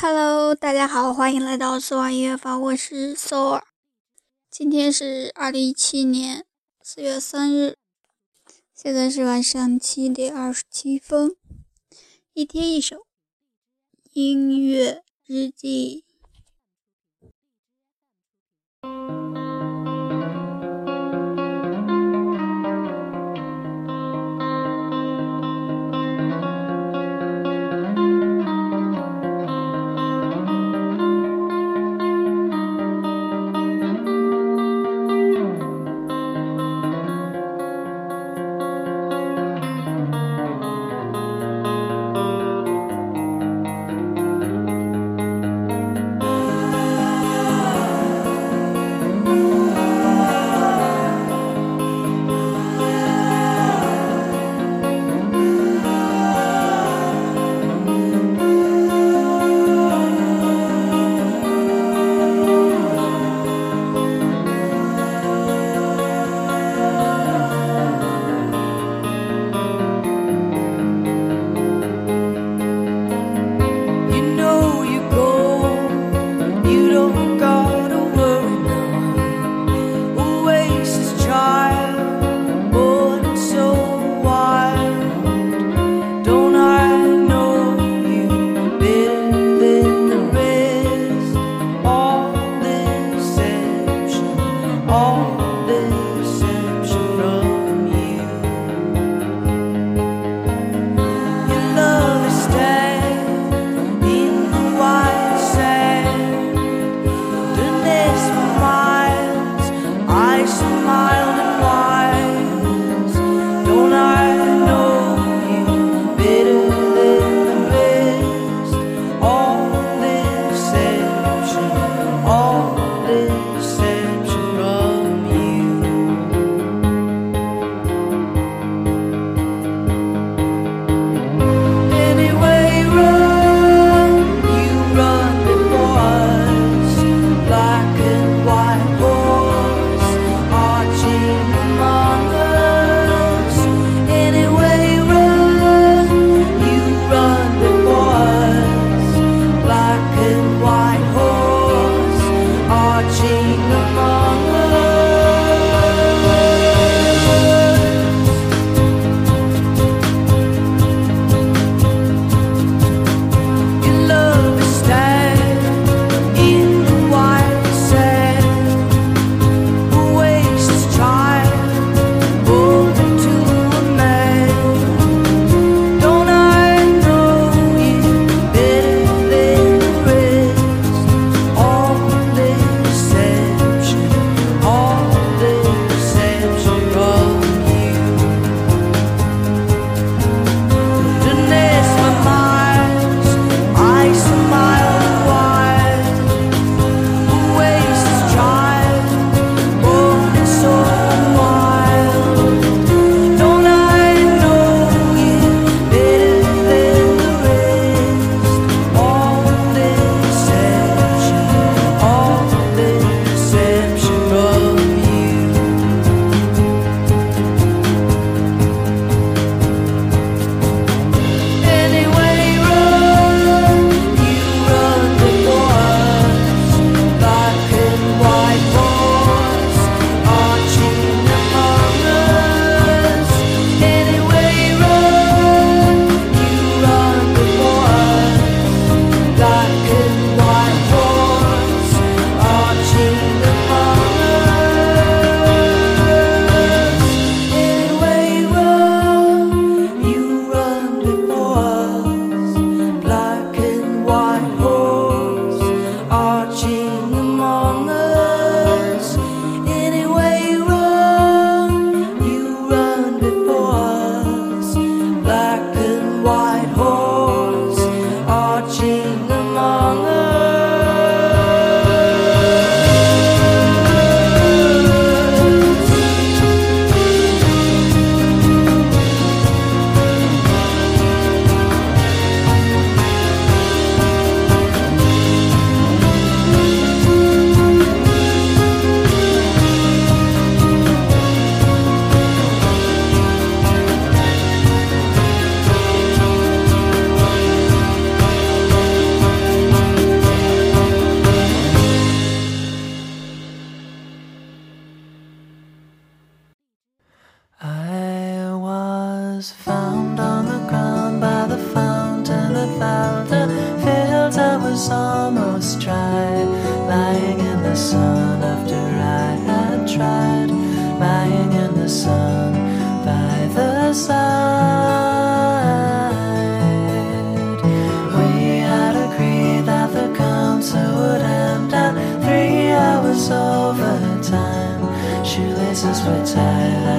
Hello，大家好，欢迎来到四万音乐房，我是 So 尔。今天是二零一七年四月三日，现在是晚上七点二十七分。一天一首音乐日记。Christ. was found on the ground by the fountain that fouled the fields. I was almost dry, lying in the sun after I had tried, lying in the sun by the side. We had agreed that the council would end at three hours overtime. Shoelaces were tied.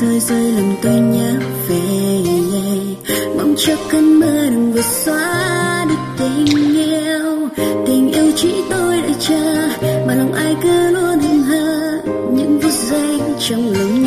rơi rơi lòng tôi nhớ về mong cho cơn mưa đừng vượt xóa được tình yêu. Tình yêu chỉ tôi đợi chờ, mà lòng ai cứ luôn hững hờ những phút giây trong lòng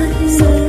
eyes.